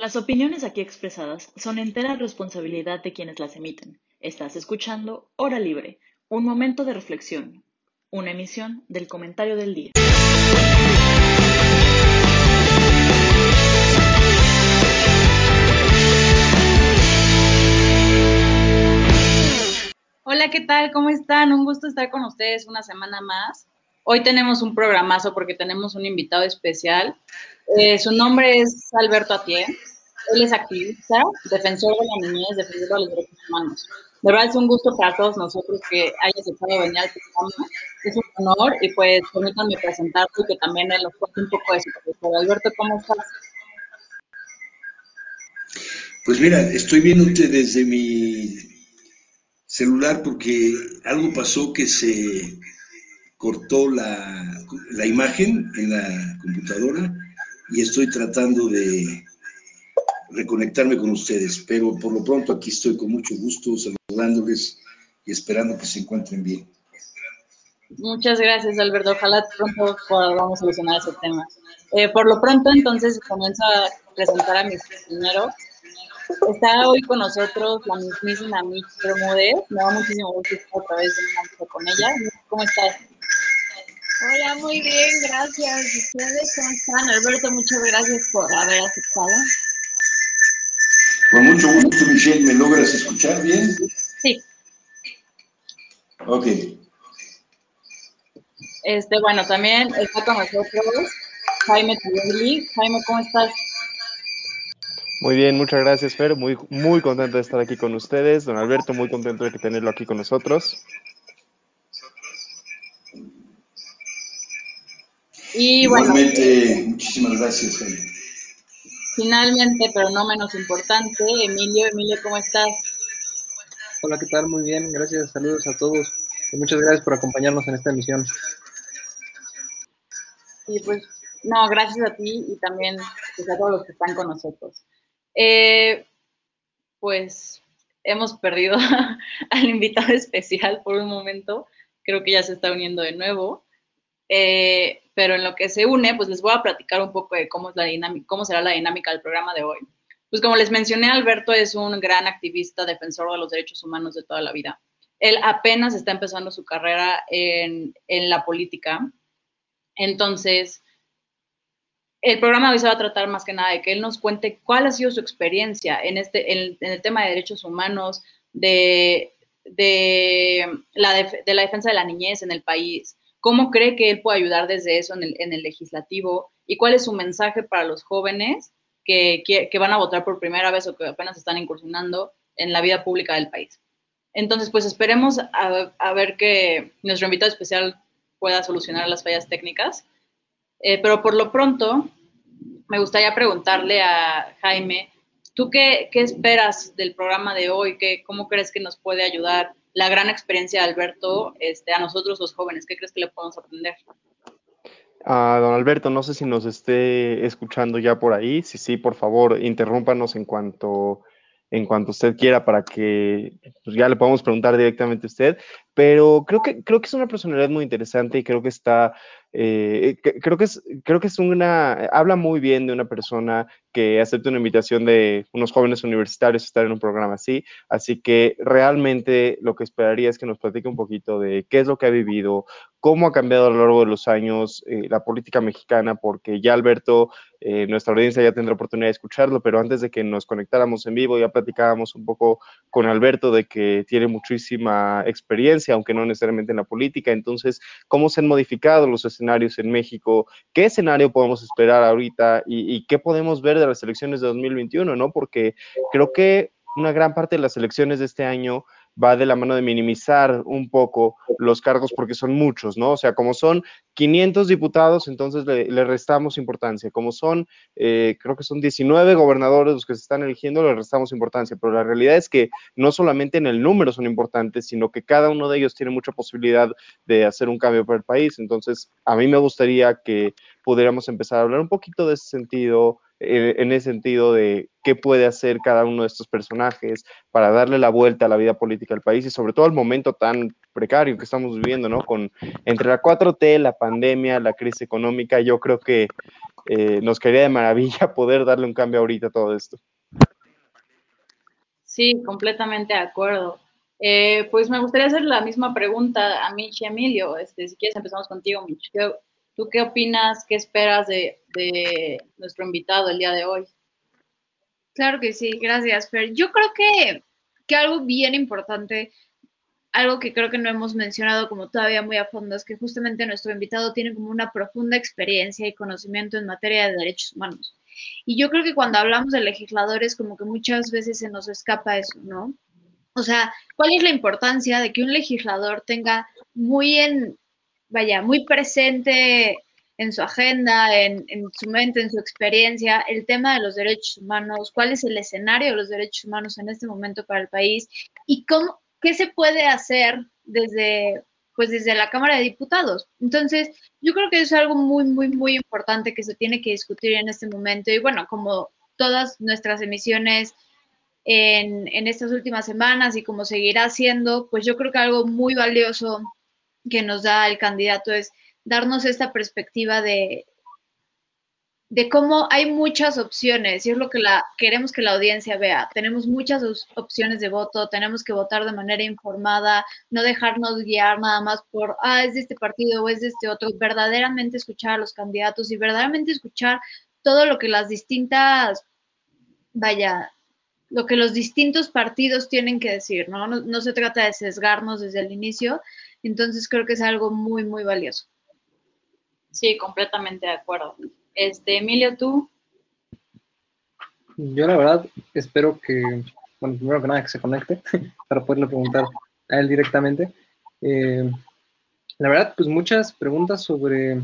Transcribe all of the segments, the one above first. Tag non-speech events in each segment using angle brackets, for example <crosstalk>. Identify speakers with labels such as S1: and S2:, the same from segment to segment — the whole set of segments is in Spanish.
S1: Las opiniones aquí expresadas son entera responsabilidad de quienes las emiten. Estás escuchando Hora Libre, un momento de reflexión, una emisión del comentario del día. Hola, ¿qué tal? ¿Cómo están? Un gusto estar con ustedes una semana más. Hoy tenemos un programazo porque tenemos un invitado especial. Eh, su nombre es Alberto Atié. Él es activista, defensor de la niñez, defensor de los derechos humanos. De verdad es un gusto para todos nosotros que haya aceptado venir al programa. Es un honor y pues permítanme presentarlo y que también él nos cuente un poco de su trayectoria. Alberto, ¿cómo estás?
S2: Pues mira, estoy viéndote desde mi celular porque algo pasó que se cortó la imagen en la computadora y estoy tratando de reconectarme con ustedes, pero por lo pronto aquí estoy con mucho gusto saludándoles y esperando que se encuentren bien.
S1: Muchas gracias, Alberto. Ojalá pronto podamos solucionar ese tema. Eh, por lo pronto, entonces, comienzo a presentar a mis compañeros. Está hoy con nosotros la mismísima Mitch Bermúdez. Me da muchísimo gusto estar otra vez en con ella. ¿Cómo estás?
S3: Hola, muy bien, gracias. ¿Ustedes cómo están? Alberto, muchas gracias por haber aceptado.
S2: Con mucho gusto, Michelle. ¿Me logras escuchar bien?
S1: Sí.
S2: Ok.
S1: Este, bueno, también está con nosotros Jaime Tibeli. Jaime, ¿cómo estás?
S4: Muy bien, muchas gracias, Fer. Muy, muy contento de estar aquí con ustedes. Don Alberto, muy contento de tenerlo aquí con nosotros.
S2: Y Igualmente, muchísimas gracias, Jaime.
S1: Finalmente, pero no menos importante, Emilio. Emilio, ¿cómo estás?
S5: Hola, ¿qué tal? Muy bien, gracias, saludos a todos y muchas gracias por acompañarnos en esta emisión.
S1: Y pues, no, gracias a ti y también pues, a todos los que están con nosotros. Eh, pues hemos perdido <laughs> al invitado especial por un momento, creo que ya se está uniendo de nuevo. Eh, pero en lo que se une, pues les voy a platicar un poco de cómo, es la dinámica, cómo será la dinámica del programa de hoy. Pues como les mencioné, Alberto es un gran activista, defensor de los derechos humanos de toda la vida. Él apenas está empezando su carrera en, la política. Entonces, el programa de hoy se va a tratar más que nada de que él nos cuente cuál ha sido su experiencia en, este, el tema de derechos humanos, de la defensa de la niñez en el país, ¿Cómo cree que él puede ayudar desde eso en el, legislativo? ¿Y cuál es su mensaje para los jóvenes que, van a votar por primera vez o que apenas están incursionando en la vida pública del país? Entonces, pues esperemos a, ver que nuestro invitado especial pueda solucionar las fallas técnicas. Eh, pero por lo pronto, me gustaría preguntarle a Jaime, ¿tú qué, esperas del programa de hoy? ¿Qué, ¿Cómo crees que nos puede ayudar la gran experiencia de Alberto este, a nosotros los jóvenes? ¿Qué crees que le podemos aprender?
S4: A don Alberto, no sé si nos esté escuchando ya por ahí. Si sí, por favor, interrúmpanos en cuanto en cuanto usted quiera para que pues, ya le podamos preguntar directamente a usted. Pero creo que creo que es una personalidad muy interesante y creo que está eh, creo que es creo que es una habla muy bien de una persona que acepta una invitación de unos jóvenes universitarios a estar en un programa así. Así que realmente lo que esperaría es que nos platique un poquito de qué es lo que ha vivido, cómo ha cambiado a lo largo de los años eh, la política mexicana, porque ya Alberto, eh, nuestra audiencia ya tendrá oportunidad de escucharlo, pero antes de que nos conectáramos en vivo ya platicábamos un poco con Alberto de que tiene muchísima experiencia, aunque no necesariamente en la política. Entonces, ¿cómo se han modificado los escenarios en México? ¿Qué escenario podemos esperar ahorita y, y qué podemos ver de las elecciones de 2021, ¿no? Porque creo que una gran parte de las elecciones de este año va de la mano de minimizar un poco los cargos porque son muchos, ¿no? O sea, como son 500 diputados, entonces le, restamos importancia. Como son, eh, creo que son 19 gobernadores los que se están eligiendo, le restamos importancia. Pero la realidad es que no solamente en el número son importantes, sino que cada uno de ellos tiene mucha posibilidad de hacer un cambio para el país. Entonces, a mí me gustaría que pudiéramos empezar a hablar un poquito de ese sentido, eh, en ese sentido de qué puede hacer cada uno de estos personajes para darle la vuelta a la vida política del país y sobre todo al momento tan precario que estamos viviendo, ¿no? Con entre la 4T, la pandemia, la crisis económica, yo creo que eh, nos quedaría de maravilla <laughs> poder darle un cambio ahorita a todo esto.
S1: Sí, completamente de acuerdo. Eh, pues me gustaría hacer la misma pregunta a Mitch y Emilio. Este, si quieres empezamos contigo, Mitch. ¿Tú qué opinas, qué esperas de, nuestro invitado el día de hoy?
S3: Claro que sí, gracias, Fer. Yo creo que, que algo bien importante algo que creo que no hemos mencionado como todavía muy a fondo es que justamente nuestro invitado tiene como una profunda experiencia y conocimiento en materia de derechos humanos. Y yo creo que cuando hablamos de legisladores como que muchas veces se nos escapa eso, ¿no? O sea, ¿cuál es la importancia de que un legislador tenga muy en, vaya, muy presente en su agenda, en, su mente, en su experiencia, el tema de los derechos humanos, cuál es el escenario de los derechos humanos en este momento para el país y qué se puede hacer desde, pues desde la Cámara de Diputados. Entonces, yo creo que es algo muy, muy, muy importante que se tiene que discutir en este momento. Y bueno, como todas nuestras emisiones en, en estas últimas semanas y como seguirá siendo, pues yo creo que algo muy valioso que nos da el candidato es darnos esta perspectiva de, de cómo hay muchas opciones y es lo que la, queremos que la audiencia vea. Tenemos muchas opciones de voto, tenemos que votar de manera informada, no dejarnos guiar nada más por, ah, es de este partido o es de este otro, verdaderamente escuchar a los candidatos y verdaderamente escuchar todo lo que las distintas, vaya, lo que los distintos partidos tienen que decir, ¿no? No, no se trata de sesgarnos desde el inicio, entonces creo que es algo muy, muy valioso.
S1: Sí, completamente de acuerdo. Este, Emilio, ¿tú?
S5: Yo la verdad espero que, bueno, primero que nada que se conecte <laughs> para poderle preguntar a él directamente. Eh, la verdad, pues muchas preguntas sobre,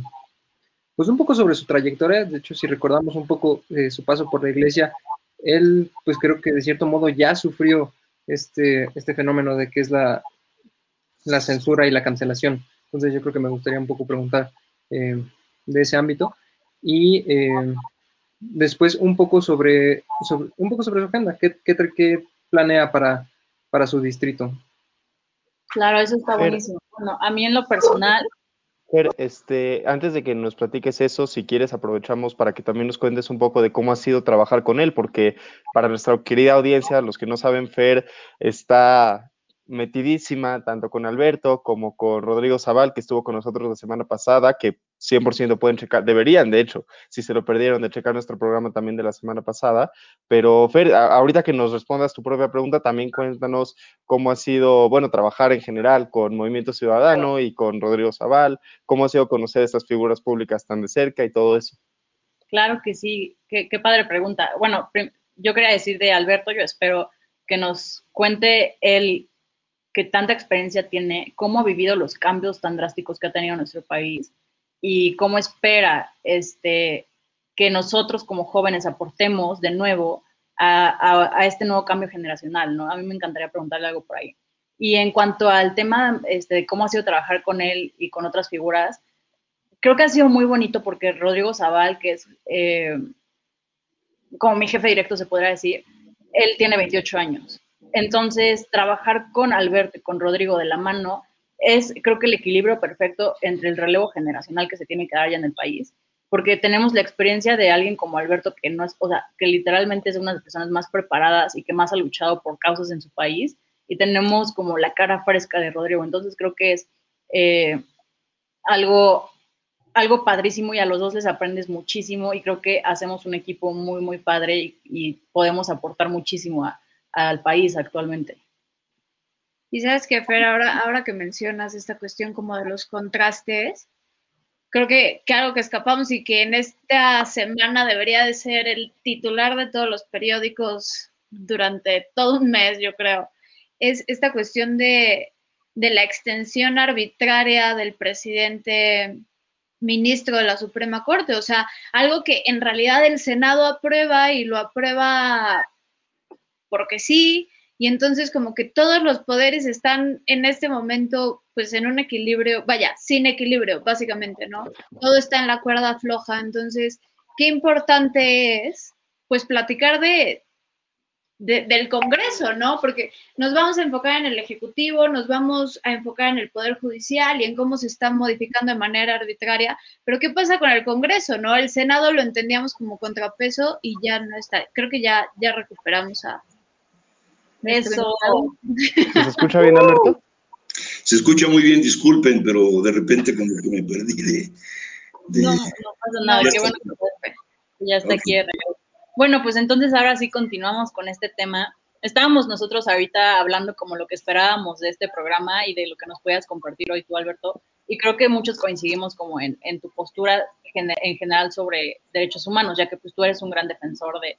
S5: pues un poco sobre su trayectoria. De hecho, si recordamos un poco eh, su paso por la iglesia, él, pues creo que de cierto modo ya sufrió este, este fenómeno de que es la, la censura y la cancelación. Entonces yo creo que me gustaría un poco preguntar eh, de ese ámbito y eh, después un poco sobre, un poco sobre su agenda, ¿qué, qué, planea para, para su distrito?
S1: Claro, eso está buenísimo. Bueno, a mí en lo personal...
S4: este, antes de que nos platiques eso, si quieres aprovechamos para que también nos cuentes un poco de cómo ha sido trabajar con él, porque para nuestra querida audiencia, los que no saben, Fer está metidísima tanto con Alberto como con Rodrigo Zaval, que estuvo con nosotros la semana pasada, que 100% pueden checar, deberían de hecho, si se lo perdieron, de checar nuestro programa también de la semana pasada. Pero Fer, ahorita que nos respondas tu propia pregunta, también cuéntanos cómo ha sido, bueno, trabajar en general con Movimiento Ciudadano y con Rodrigo Zaval, cómo ha sido conocer estas figuras públicas tan de cerca y todo eso.
S1: Claro que sí, qué, qué padre pregunta. Bueno, yo quería decir de Alberto, yo espero que nos cuente él que tanta experiencia tiene, cómo ha vivido los cambios tan drásticos que ha tenido nuestro país y cómo espera este, que nosotros como jóvenes aportemos de nuevo a, este nuevo cambio generacional, ¿no? A mí me encantaría preguntarle algo por ahí. Y en cuanto al tema este, de cómo ha sido trabajar con él y con otras figuras, creo que ha sido muy bonito porque Rodrigo Zaval, que es eh, como mi jefe directo se podría decir, él tiene 28 años entonces, trabajar con Alberto y con Rodrigo de la mano es, creo que, el equilibrio perfecto entre el relevo generacional que se tiene que dar ya en el país, porque tenemos la experiencia de alguien como Alberto, que no es, o sea, que literalmente es una de las personas más preparadas y que más ha luchado por causas en su país, y tenemos como la cara fresca de Rodrigo. Entonces, creo que es eh, algo algo padrísimo y a los dos les aprendes muchísimo y creo que hacemos un equipo muy, muy padre y, y podemos aportar muchísimo a, al país actualmente.
S3: Y sabes que, Fer, ahora, ahora que mencionas esta cuestión como de los contrastes, creo que, que, algo que escapamos y que en esta semana debería de ser el titular de todos los periódicos durante todo un mes, yo creo, es esta cuestión de, de la extensión arbitraria del presidente ministro de la Suprema Corte, o sea, algo que en realidad el Senado aprueba y lo aprueba porque sí, y entonces como que todos los poderes están en este momento pues en un equilibrio, vaya, sin equilibrio, básicamente, ¿no? Todo está en la cuerda floja, entonces, qué importante es pues platicar de, del Congreso, ¿no? Porque nos vamos a enfocar en el Ejecutivo, nos vamos a enfocar en el Poder Judicial y en cómo se está modificando de manera arbitraria, pero ¿qué pasa con el Congreso, no? El Senado lo entendíamos como contrapeso y ya no está, creo que ya, ya recuperamos a...
S1: Eso.
S4: ¿Se escucha bien, Alberto?
S2: Se escucha muy bien, disculpen, pero de repente como que me perdí de...
S1: No, no pasa nada, qué bueno que ya está aquí bueno, pues entonces ahora sí continuamos con este tema. Estábamos nosotros ahorita hablando como lo que esperábamos de este programa y de lo que nos puedas compartir hoy tú, Alberto, y creo que muchos coincidimos como en, tu postura en general sobre derechos humanos, ya que pues tú eres un gran defensor de,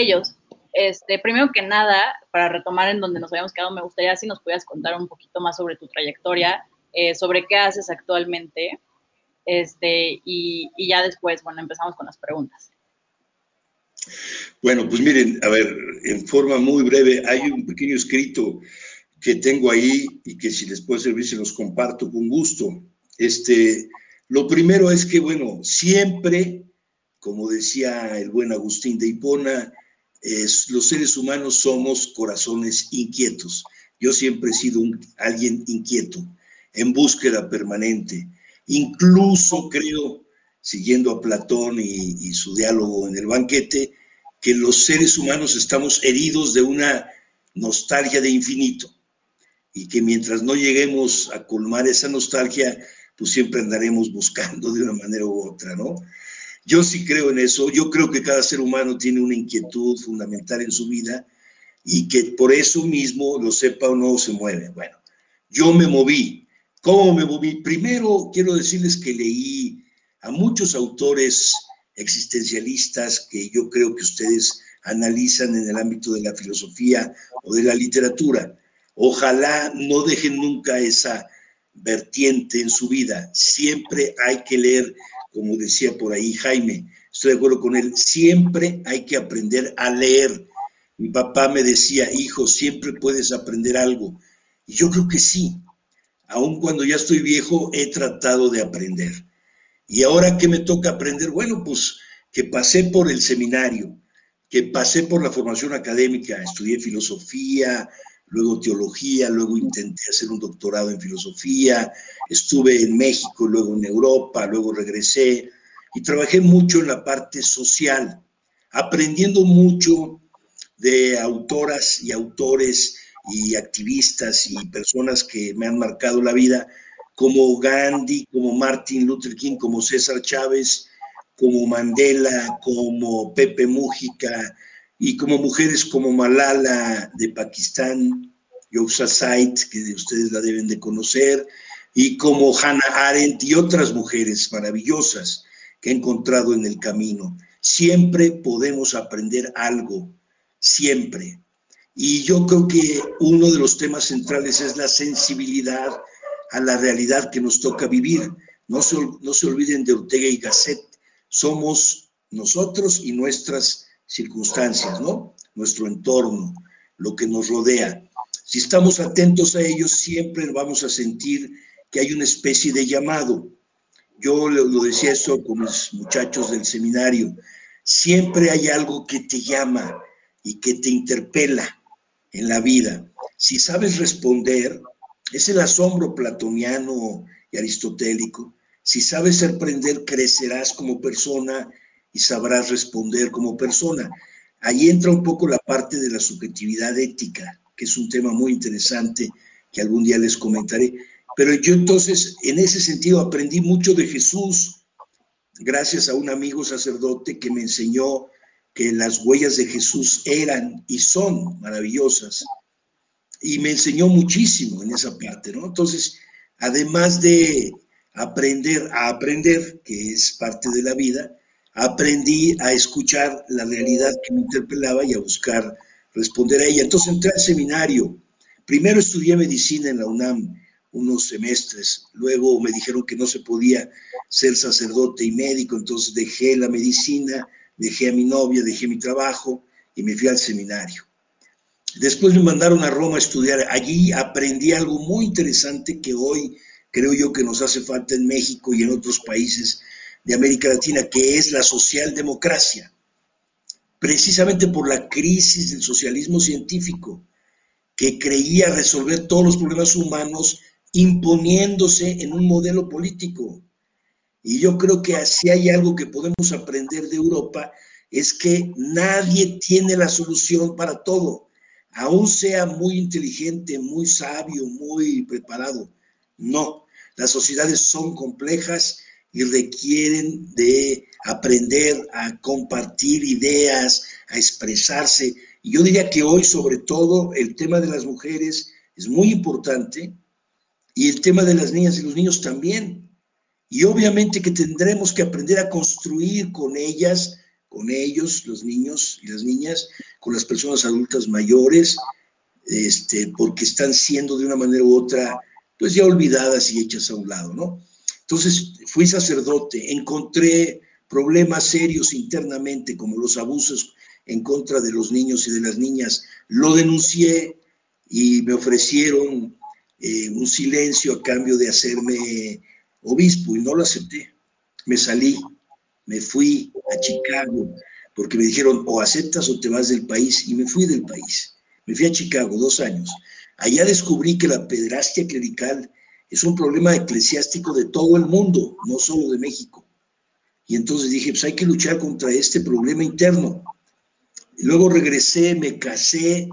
S1: ellos. Este, primero que nada, para retomar en donde nos habíamos quedado, me gustaría si nos pudieras contar un poquito más sobre tu trayectoria, eh, sobre qué haces actualmente, este, y, y ya después, bueno, empezamos con las preguntas.
S2: Bueno, pues miren, a ver, en forma muy breve, hay un pequeño escrito que tengo ahí y que si les puede servir se los comparto con gusto. Este, lo primero es que, bueno, siempre, como decía el buen Agustín de Hipona, los seres humanos somos corazones inquietos. Yo siempre he sido alguien inquieto, en búsqueda permanente. Incluso creo siguiendo a Platón y, su diálogo en el banquete, que los seres humanos estamos heridos de una nostalgia de infinito y que mientras no lleguemos a colmar esa nostalgia, pues siempre andaremos buscando de una manera u otra, ¿no? Yo sí creo en eso, yo creo que cada ser humano tiene una inquietud fundamental en su vida y que por eso mismo, lo sepa o no, se mueve. Bueno, yo me moví. ¿Cómo me moví? Primero quiero decirles que leí a muchos autores existencialistas que yo creo que ustedes analizan en el ámbito de la filosofía o de la literatura. Ojalá no dejen nunca esa vertiente en su vida. Siempre hay que leer, como decía por ahí Jaime, estoy de acuerdo con él, siempre hay que aprender a leer. Mi papá me decía, hijo, siempre puedes aprender algo. Y yo creo que sí. Aun cuando ya estoy viejo, he tratado de aprender. Y ahora que me toca aprender, bueno, pues que pasé por el seminario, que pasé por la formación académica, estudié filosofía, luego teología, luego intenté hacer un doctorado en filosofía, estuve en México, luego en Europa, luego regresé y trabajé mucho en la parte social, aprendiendo mucho de autoras y autores y activistas y personas que me han marcado la vida como Gandhi, como Martin Luther King, como César Chávez, como Mandela, como Pepe Mújica y como mujeres como Malala de Pakistán, Yosa Said, que ustedes la deben de conocer, y como Hannah Arendt y otras mujeres maravillosas que he encontrado en el camino. Siempre podemos aprender algo, siempre. Y yo creo que uno de los temas centrales es la sensibilidad a la realidad que nos toca vivir. No se, no se olviden de Ortega y Gasset, somos nosotros y nuestras circunstancias, ¿no? Nuestro entorno, lo que nos rodea. Si estamos atentos a ellos, siempre vamos a sentir que hay una especie de llamado. Yo lo decía eso con los muchachos del seminario. Siempre hay algo que te llama y que te interpela en la vida. Si sabes responder, es el asombro platoniano y aristotélico. Si sabes sorprender, crecerás como persona y sabrás responder como persona. Ahí entra un poco la parte de la subjetividad ética, que es un tema muy interesante que algún día les comentaré. Pero yo entonces, en ese sentido, aprendí mucho de Jesús, gracias a un amigo sacerdote que me enseñó que las huellas de Jesús eran y son maravillosas y me enseñó muchísimo en esa parte, ¿no? Entonces, además de aprender a aprender, que es parte de la vida, aprendí a escuchar la realidad que me interpelaba y a buscar responder a ella. Entonces entré al seminario. Primero estudié medicina en la UNAM unos semestres, luego me dijeron que no se podía ser sacerdote y médico, entonces dejé la medicina, dejé a mi novia, dejé mi trabajo y me fui al seminario. Después me mandaron a Roma a estudiar. Allí aprendí algo muy interesante que hoy creo yo que nos hace falta en México y en otros países de América Latina, que es la socialdemocracia. precisamente por la crisis del socialismo científico, que creía resolver todos los problemas humanos imponiéndose en un modelo político. Y yo creo que si hay algo que podemos aprender de Europa, es que nadie tiene la solución para todo, aún sea muy inteligente, muy sabio, muy preparado. No, las sociedades son complejas y requieren de aprender a compartir ideas, a expresarse. Yo diría que hoy, sobre todo, el tema de las mujeres es muy importante y el tema de las niñas y los niños también. Y obviamente que tendremos que aprender a construir con ellas, con ellos, los niños y las niñas, con las personas adultas mayores, este, porque están siendo de una manera u otra, pues ya olvidadas y hechas a un lado, ¿no? Entonces fui sacerdote, encontré problemas serios internamente, como los abusos en contra de los niños y de las niñas. Lo denuncié y me ofrecieron eh, un silencio a cambio de hacerme obispo y no lo acepté. Me salí, me fui a Chicago porque me dijeron o aceptas o te vas del país y me fui del país. Me fui a Chicago dos años. Allá descubrí que la pedrastia clerical es un problema eclesiástico de todo el mundo, no solo de México. Y entonces dije, pues hay que luchar contra este problema interno. Luego regresé, me casé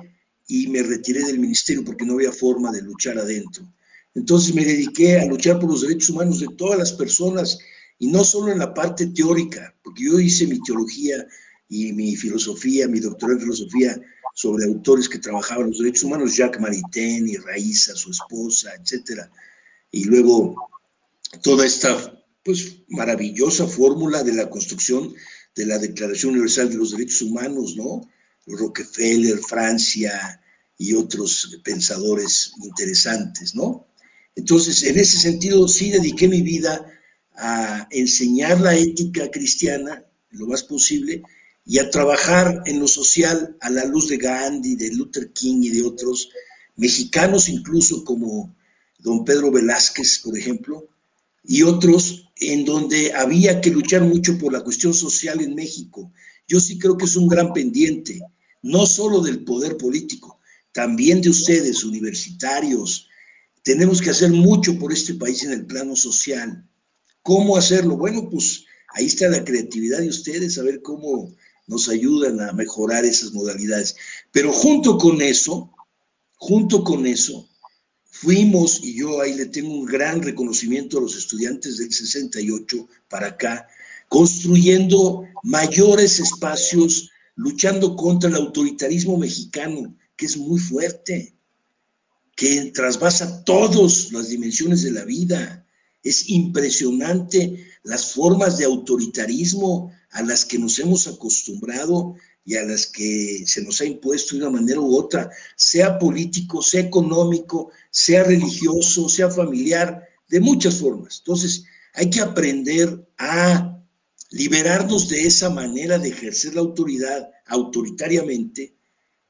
S2: y me retiré del ministerio porque no había forma de luchar adentro. Entonces me dediqué a luchar por los derechos humanos de todas las personas y no solo en la parte teórica, porque yo hice mi teología y mi filosofía, mi doctorado en filosofía sobre autores que trabajaban los derechos humanos, Jacques Maritain y Raíza, su esposa, etcétera y luego toda esta pues maravillosa fórmula de la construcción de la Declaración Universal de los Derechos Humanos, ¿no? Rockefeller, Francia y otros pensadores interesantes, ¿no? Entonces, en ese sentido, sí dediqué mi vida a enseñar la ética cristiana lo más posible y a trabajar en lo social a la luz de Gandhi, de Luther King y de otros mexicanos incluso como don Pedro Velázquez, por ejemplo, y otros en donde había que luchar mucho por la cuestión social en México. Yo sí creo que es un gran pendiente, no solo del poder político, también de ustedes, universitarios. Tenemos que hacer mucho por este país en el plano social. ¿Cómo hacerlo? Bueno, pues ahí está la creatividad de ustedes, a ver cómo nos ayudan a mejorar esas modalidades. Pero junto con eso, junto con eso, Fuimos, y yo ahí le tengo un gran reconocimiento a los estudiantes del 68 para acá, construyendo mayores espacios, luchando contra el autoritarismo mexicano, que es muy fuerte, que trasvasa todas las dimensiones de la vida. Es impresionante las formas de autoritarismo a las que nos hemos acostumbrado y a las que se nos ha impuesto de una manera u otra, sea político, sea económico, sea religioso, sea familiar, de muchas formas. Entonces, hay que aprender a liberarnos de esa manera de ejercer la autoridad autoritariamente,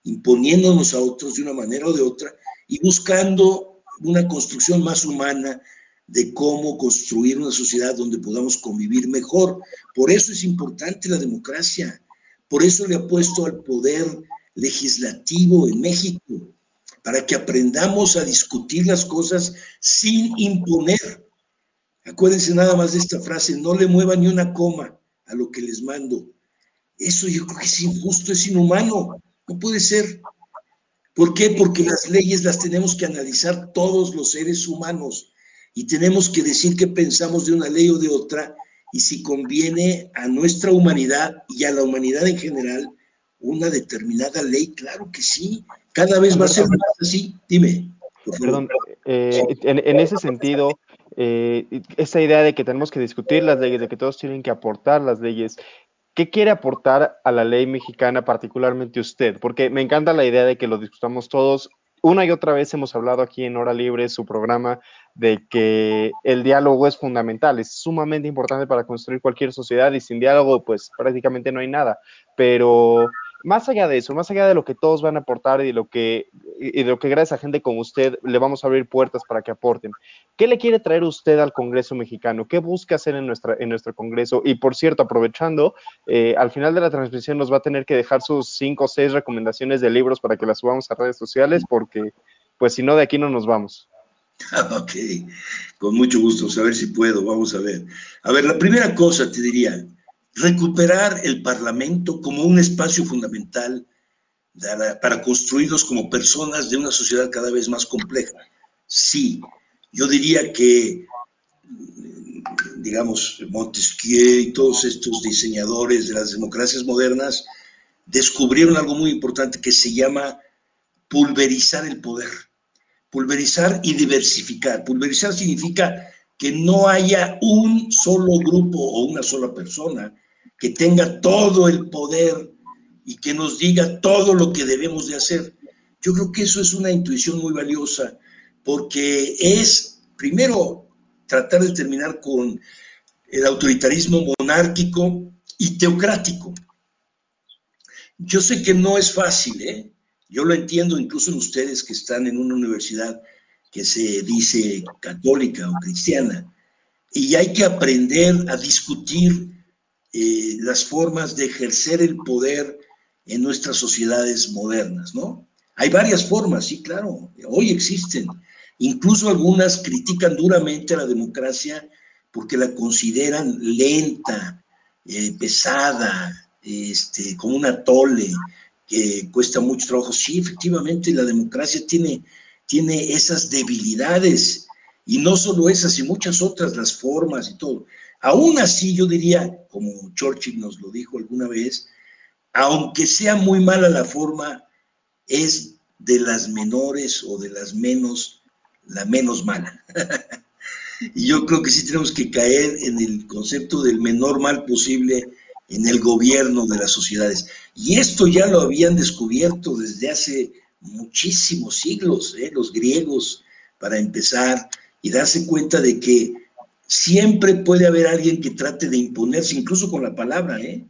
S2: imponiéndonos a otros de una manera o de otra y buscando una construcción más humana de cómo construir una sociedad donde podamos convivir mejor. Por eso es importante la democracia por eso le apuesto al poder legislativo en México, para que aprendamos a discutir las cosas sin imponer. Acuérdense nada más de esta frase, no le mueva ni una coma a lo que les mando. Eso yo creo que es injusto, es inhumano, no puede ser. ¿Por qué? Porque las leyes las tenemos que analizar todos los seres humanos y tenemos que decir qué pensamos de una ley o de otra y si conviene a nuestra humanidad y a la humanidad en general una determinada ley, claro que sí, cada vez va a ser más así. Dime.
S4: Perdón, eh, en, ese sentido, eh, esa idea de que tenemos que discutir las leyes, de que todos tienen que aportar las leyes, ¿qué quiere aportar a la ley mexicana particularmente usted? Porque me encanta la idea de que lo discutamos todos una y otra vez hemos hablado aquí en Hora Libre, su programa, de que el diálogo es fundamental, es sumamente importante para construir cualquier sociedad y sin diálogo pues prácticamente no hay nada. Pero más allá de eso, más allá de lo que todos van a aportar y, lo que, y de lo que gracias a gente como usted le vamos a abrir puertas para que aporten, ¿qué le quiere traer usted al Congreso mexicano? ¿Qué busca hacer en, nuestra, en nuestro Congreso? Y por cierto, aprovechando, eh, al final de la transmisión nos va a tener que dejar sus cinco o seis recomendaciones de libros para que las subamos a redes sociales, porque pues si no, de aquí no nos vamos. <laughs>
S2: Ok, con mucho gusto, a ver si puedo, vamos a ver. A ver, la primera cosa te diría, recuperar el Parlamento como un espacio fundamental para construirnos como personas de una sociedad cada vez más compleja. Sí, yo diría que, digamos, Montesquieu y todos estos diseñadores de las democracias modernas descubrieron algo muy importante que se llama pulverizar el poder pulverizar y diversificar. Pulverizar significa que no haya un solo grupo o una sola persona que tenga todo el poder y que nos diga todo lo que debemos de hacer. Yo creo que eso es una intuición muy valiosa porque es, primero, tratar de terminar con el autoritarismo monárquico y teocrático. Yo sé que no es fácil, ¿eh? Yo lo entiendo incluso en ustedes que están en una universidad que se dice católica o cristiana. Y hay que aprender a discutir eh, las formas de ejercer el poder en nuestras sociedades modernas, ¿no? Hay varias formas, sí, claro, hoy existen. Incluso algunas critican duramente a la democracia porque la consideran lenta, eh, pesada, este, como una tole, que cuesta mucho trabajo. Sí, efectivamente, la democracia tiene, tiene esas debilidades, y no solo esas, y muchas otras, las formas y todo. Aún así, yo diría, como Churchill nos lo dijo alguna vez, aunque sea muy mala la forma, es de las menores o de las menos, la menos mala. <laughs> y yo creo que sí tenemos que caer en el concepto del menor mal posible en el gobierno de las sociedades. Y esto ya lo habían descubierto desde hace muchísimos siglos, ¿eh? los griegos, para empezar, y darse cuenta de que siempre puede haber alguien que trate de imponerse, incluso con la palabra. ¿eh?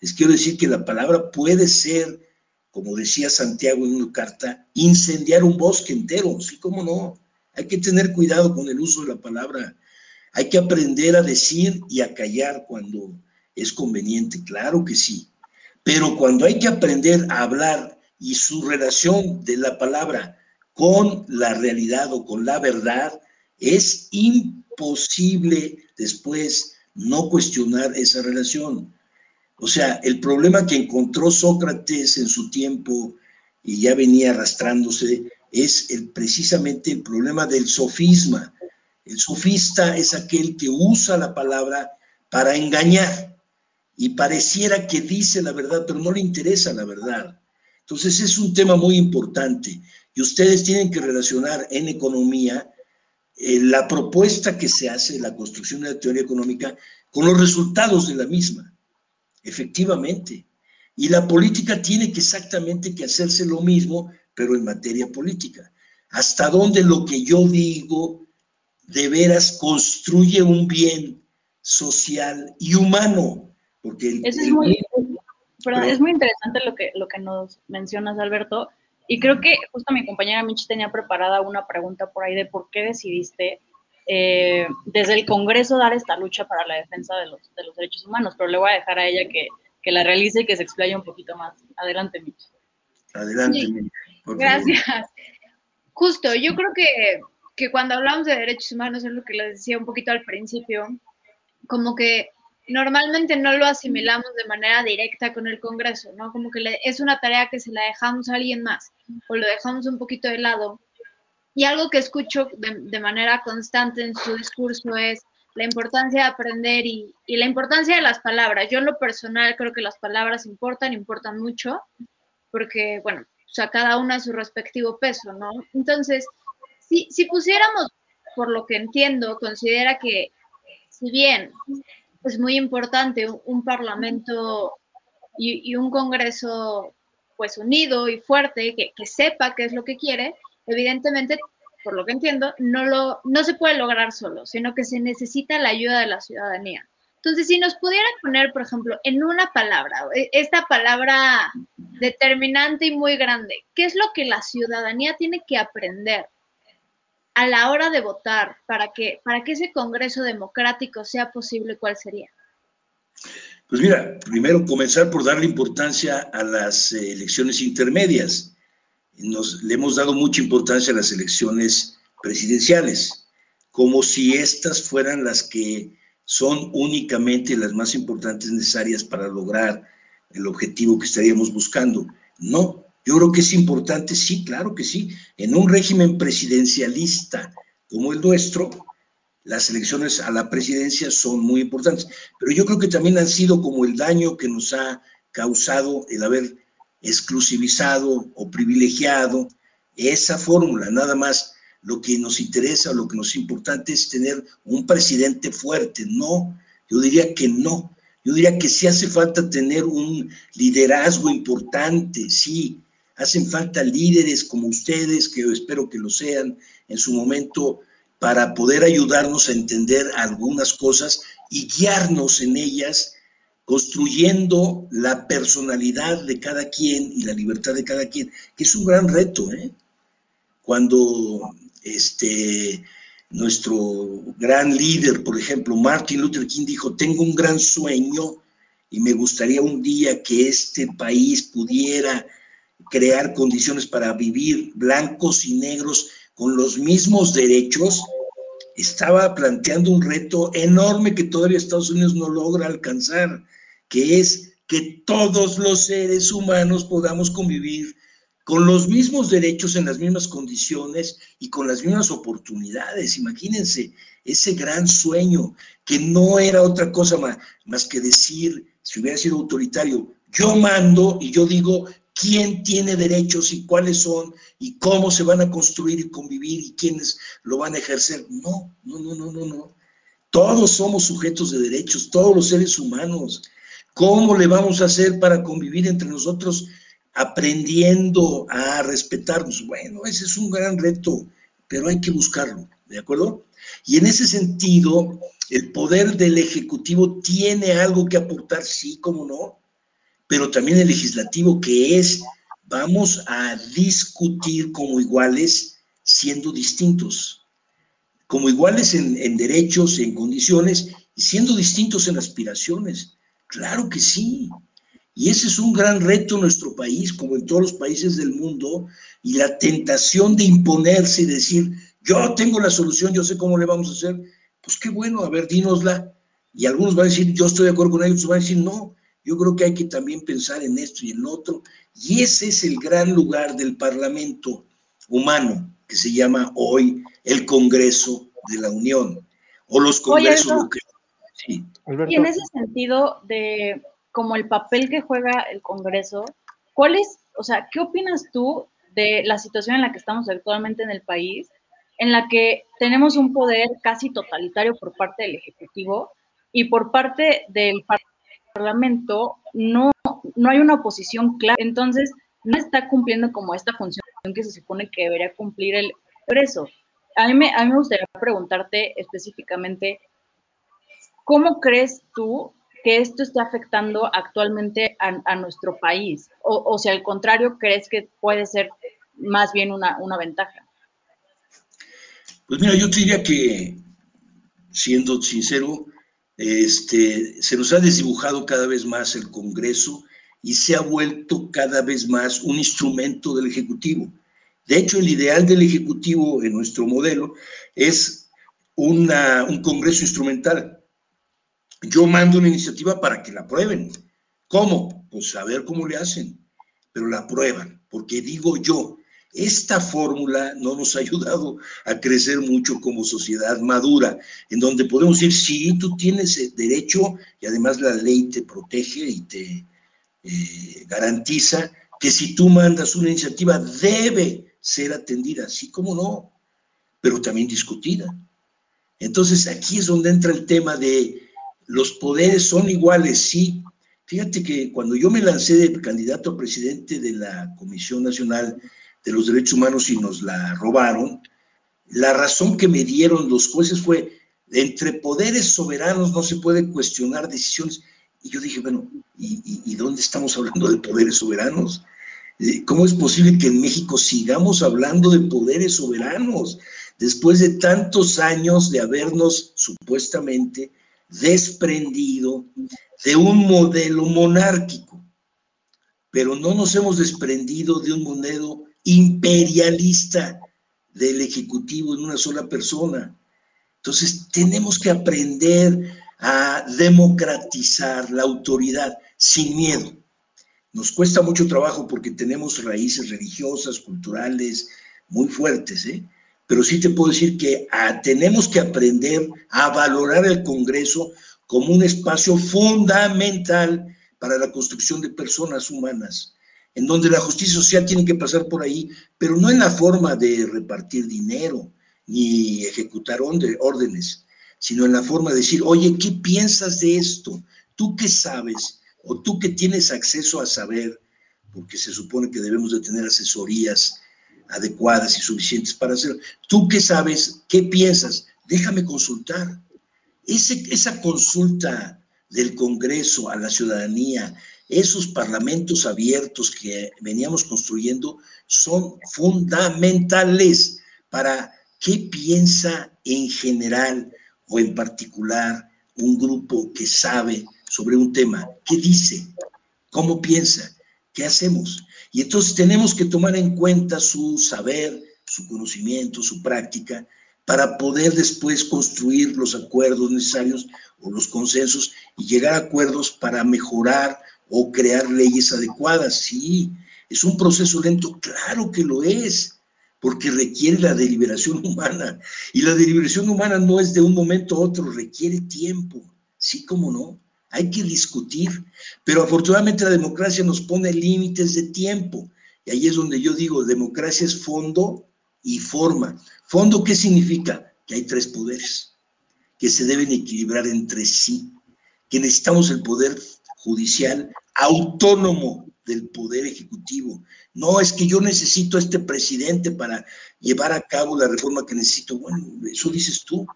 S2: Les quiero decir que la palabra puede ser, como decía Santiago en una carta, incendiar un bosque entero, sí, cómo no. Hay que tener cuidado con el uso de la palabra. Hay que aprender a decir y a callar cuando es conveniente, claro que sí. Pero cuando hay que aprender a hablar y su relación de la palabra con la realidad o con la verdad, es imposible después no cuestionar esa relación. O sea, el problema que encontró Sócrates en su tiempo y ya venía arrastrándose es el, precisamente el problema del sofisma. El sofista es aquel que usa la palabra para engañar y pareciera que dice la verdad, pero no le interesa la verdad. Entonces es un tema muy importante y ustedes tienen que relacionar en economía eh, la propuesta que se hace, la construcción de la teoría económica, con los resultados de la misma, efectivamente. Y la política tiene que exactamente que hacerse lo mismo, pero en materia política. Hasta dónde lo que yo digo de veras construye un bien social y humano
S1: es, muy, es muy interesante lo que, lo que nos mencionas, Alberto. Y creo que justo mi compañera Mitch tenía preparada una pregunta por ahí de por qué decidiste eh, desde el Congreso dar esta lucha para la defensa de los, de los derechos humanos, pero le voy a dejar a ella que, que la realice y que se explaye un poquito más. Adelante, Mitch.
S2: Adelante,
S3: Gracias. Justo, yo creo que, que cuando hablamos de derechos humanos, es lo que les decía un poquito al principio, como que normalmente no lo asimilamos de manera directa con el Congreso, ¿no? Como que es una tarea que se la dejamos a alguien más o lo dejamos un poquito de lado. Y algo que escucho de, manera constante en su discurso es la importancia de aprender y, la importancia de las palabras. Yo en lo personal creo que las palabras importan, importan mucho, porque, bueno, o sea, cada una a su respectivo peso, ¿no? Entonces, si, si pusiéramos, por lo que entiendo, considera que si bien es muy importante un, parlamento y, un congreso pues unido y fuerte que, sepa qué es lo que quiere, evidentemente, por lo que entiendo, no, lo, no se puede lograr solo, sino que se necesita la ayuda de la ciudadanía. Entonces, si nos pudieran poner, por ejemplo, en una palabra, e, esta palabra determinante y muy grande, ¿qué es lo que la ciudadanía tiene que aprender a la hora de votar para que, para que ese Congreso democrático sea posible? ¿Cuál sería?
S2: Pues mira, primero comenzar por darle importancia a las eh, elecciones intermedias. Nos, le hemos dado mucha importancia a las elecciones presidenciales, como si estas fueran las que son únicamente las más importantes necesarias para lograr el objetivo que estaríamos buscando. No, yo creo que es importante, sí, claro que sí, en un régimen presidencialista como el nuestro, las elecciones a la presidencia son muy importantes, pero yo creo que también han sido como el daño que nos ha causado el haber exclusivizado o privilegiado esa fórmula, nada más lo que nos interesa, lo que nos es importante es tener un presidente fuerte. No, yo diría que no. Yo diría que sí hace falta tener un liderazgo importante, sí. Hacen falta líderes como ustedes, que espero que lo sean en su momento, para poder ayudarnos a entender algunas cosas y guiarnos en ellas, construyendo la personalidad de cada quien y la libertad de cada quien, que es un gran reto. ¿eh? Cuando este, nuestro gran líder, por ejemplo, Martin Luther King dijo, tengo un gran sueño y me gustaría un día que este país pudiera crear condiciones para vivir blancos y negros con los mismos derechos, estaba planteando un reto enorme que todavía Estados Unidos no logra alcanzar, que es que todos los seres humanos podamos convivir con los mismos derechos en las mismas condiciones y con las mismas oportunidades. Imagínense ese gran sueño que no era otra cosa más, más que decir, si hubiera sido autoritario, yo mando y yo digo quién tiene derechos y cuáles son y cómo se van a construir y convivir y quiénes lo van a ejercer. No, no, no, no, no, no. Todos somos sujetos de derechos, todos los seres humanos. ¿Cómo le vamos a hacer para convivir entre nosotros aprendiendo a respetarnos. Bueno, ese es un gran reto, pero hay que buscarlo, ¿de acuerdo? Y en ese sentido, el poder del Ejecutivo tiene algo que aportar, sí, como no, pero también el legislativo, que es, vamos a discutir como iguales, siendo distintos, como iguales en, derechos, en condiciones, y siendo distintos en aspiraciones. Claro que sí. Y ese es un gran reto en nuestro país, como en todos los países del mundo, y la tentación de imponerse y decir, yo tengo la solución, yo sé cómo le vamos a hacer, pues qué bueno, a ver, dínosla. Y algunos van a decir, yo estoy de acuerdo con ellos, otros van a decir, no, yo creo que hay que también pensar en esto y en lo otro. Y ese es el gran lugar del Parlamento humano, que se llama hoy el Congreso de la Unión, o los congresos
S1: Sí. Y en ese sentido de como el papel que juega el Congreso, ¿cuál es, o sea, qué opinas tú de la situación en la que estamos actualmente en el país, en la que tenemos un poder casi totalitario por parte del Ejecutivo y por parte del Parlamento no, no hay una oposición clara, entonces no está cumpliendo como esta función que se supone que debería cumplir el Congreso. A mí, me, a mí me gustaría preguntarte específicamente, ¿cómo crees tú que esto esté afectando actualmente a, nuestro país? O, si al contrario, ¿crees que puede ser más bien una, ventaja?
S2: Pues mira, yo te diría que, siendo sincero, este, se nos ha desdibujado cada vez más el Congreso y se ha vuelto cada vez más un instrumento del Ejecutivo. De hecho, el ideal del Ejecutivo en nuestro modelo es un Congreso instrumental, yo mando una iniciativa para que la aprueben. ¿Cómo? Pues a ver cómo le hacen, pero la aprueban, porque digo yo, esta fórmula no nos ha ayudado a crecer mucho como sociedad madura, en donde podemos decir, sí, tú tienes derecho y además la ley te protege y te eh, garantiza que si tú mandas una iniciativa debe ser atendida, sí como no, pero también discutida. Entonces aquí es donde entra el tema de los poderes son iguales, sí. Fíjate que cuando yo me lancé de candidato a presidente de la Comisión Nacional de los Derechos Humanos y nos la robaron, la razón que me dieron los jueces fue, entre poderes soberanos no se puede cuestionar decisiones. Y yo dije, bueno, ¿y, dónde estamos hablando de poderes soberanos? Eh, ¿Cómo es posible que en México sigamos hablando de poderes soberanos después de tantos años de habernos supuestamente desprendido de un modelo monárquico? Pero no nos hemos desprendido de un modelo imperialista del Ejecutivo en una sola persona. Entonces, tenemos que aprender a democratizar la autoridad sin miedo. Nos cuesta mucho trabajo porque tenemos raíces religiosas, culturales muy fuertes, ¿eh? pero sí te puedo decir que ah, tenemos que aprender a valorar el Congreso como un espacio fundamental para la construcción de personas humanas, en donde la justicia social tiene que pasar por ahí, pero no en la forma de repartir dinero ni ejecutar órdenes, sino en la forma de decir, oye, ¿qué piensas de esto? ¿Tú qué sabes? O tú que tienes acceso a saber, porque se supone que debemos de tener asesorías adecuadas y suficientes para hacerlo. ¿Tú qué sabes? ¿Qué piensas? Déjame consultar. esa consulta del Congreso a la ciudadanía, esos parlamentos abiertos que veníamos construyendo son fundamentales para qué piensa en general o en particular un grupo que sabe sobre un tema, qué dice, cómo piensa, qué hacemos. Y entonces tenemos que tomar en cuenta su saber, su conocimiento, su práctica, para poder después construir los acuerdos necesarios o los consensos y llegar a acuerdos para mejorar o crear leyes adecuadas. Sí, es un proceso lento, claro que lo es, porque requiere la deliberación <laughs> humana. Y la deliberación humana no es de un momento a otro, requiere tiempo, sí como no. Hay que discutir, pero afortunadamente la democracia nos pone límites de tiempo. Y ahí es donde yo digo, democracia es fondo y forma. Fondo, ¿qué significa? Que hay tres poderes que se deben equilibrar entre sí, que necesitamos el poder judicial autónomo del poder ejecutivo. No es que yo necesito a este presidente para llevar a cabo la reforma que necesito. Bueno, eso dices tú.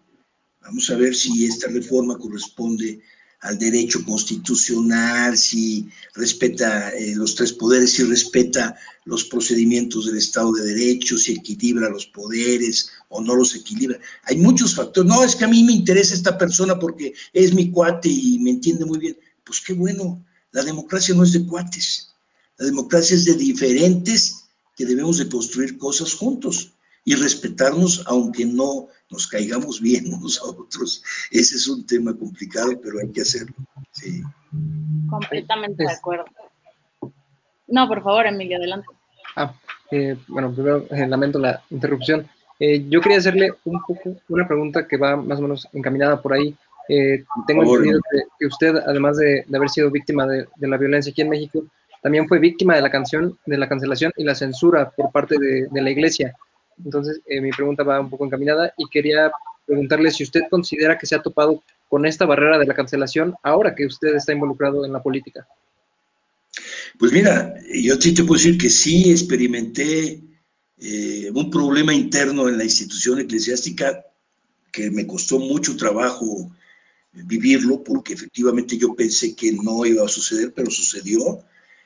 S2: Vamos a ver si esta reforma corresponde al derecho constitucional, si respeta eh, los tres poderes, si respeta los procedimientos del Estado de Derecho, si equilibra los poderes o no los equilibra. Hay muchos factores. No, es que a mí me interesa esta persona porque es mi cuate y me entiende muy bien. Pues qué bueno, la democracia no es de cuates, la democracia es de diferentes que debemos de construir cosas juntos y respetarnos aunque no nos caigamos bien <laughs> unos a otros. Ese es un tema complicado, pero hay que hacerlo. Sí.
S1: Completamente de acuerdo. No, por favor, Emilio, adelante.
S5: Ah, eh, bueno, primero eh, lamento la interrupción. Eh, yo quería hacerle un poco una pregunta que va más o menos encaminada por ahí. Tengo entendido que, usted, además de, haber sido víctima de, la violencia aquí en México, también fue víctima de la canción, de la cancelación y la censura por parte de, de la Iglesia. Entonces, eh, mi pregunta va un poco encaminada y quería preguntarle si usted considera que se ha topado con esta barrera de la cancelación ahora que usted está involucrado en la política.
S2: Pues mira, yo sí te puedo decir que sí experimenté eh, un problema interno en la institución eclesiástica que me costó mucho trabajo vivirlo porque efectivamente yo pensé que no iba a suceder, pero sucedió.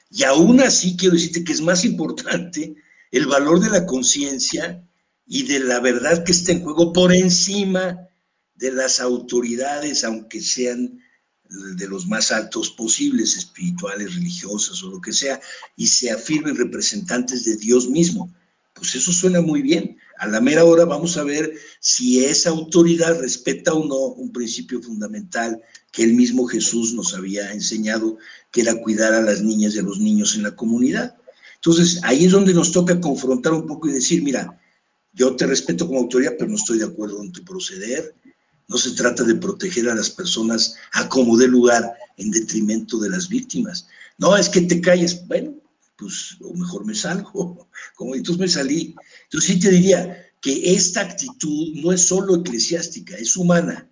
S2: Y aún así quiero decirte que es más importante el valor de la conciencia y de la verdad que está en juego por encima de las autoridades, aunque sean de los más altos posibles, espirituales, religiosas o lo que sea, y se afirmen representantes de Dios mismo. Pues eso suena muy bien. A la mera hora vamos a ver si esa autoridad respeta o no un principio fundamental que el mismo Jesús nos había enseñado, que era cuidar a las niñas y a los niños en la comunidad. Entonces, ahí es donde nos toca confrontar un poco y decir, mira, yo te respeto como autoridad, pero no estoy de acuerdo en tu proceder. No se trata de proteger a las personas a como dé lugar en detrimento de las víctimas. No, es que te calles. Bueno, pues o mejor me salgo. <laughs> Como entonces me salí. Entonces sí te diría que esta actitud no es solo eclesiástica, es humana.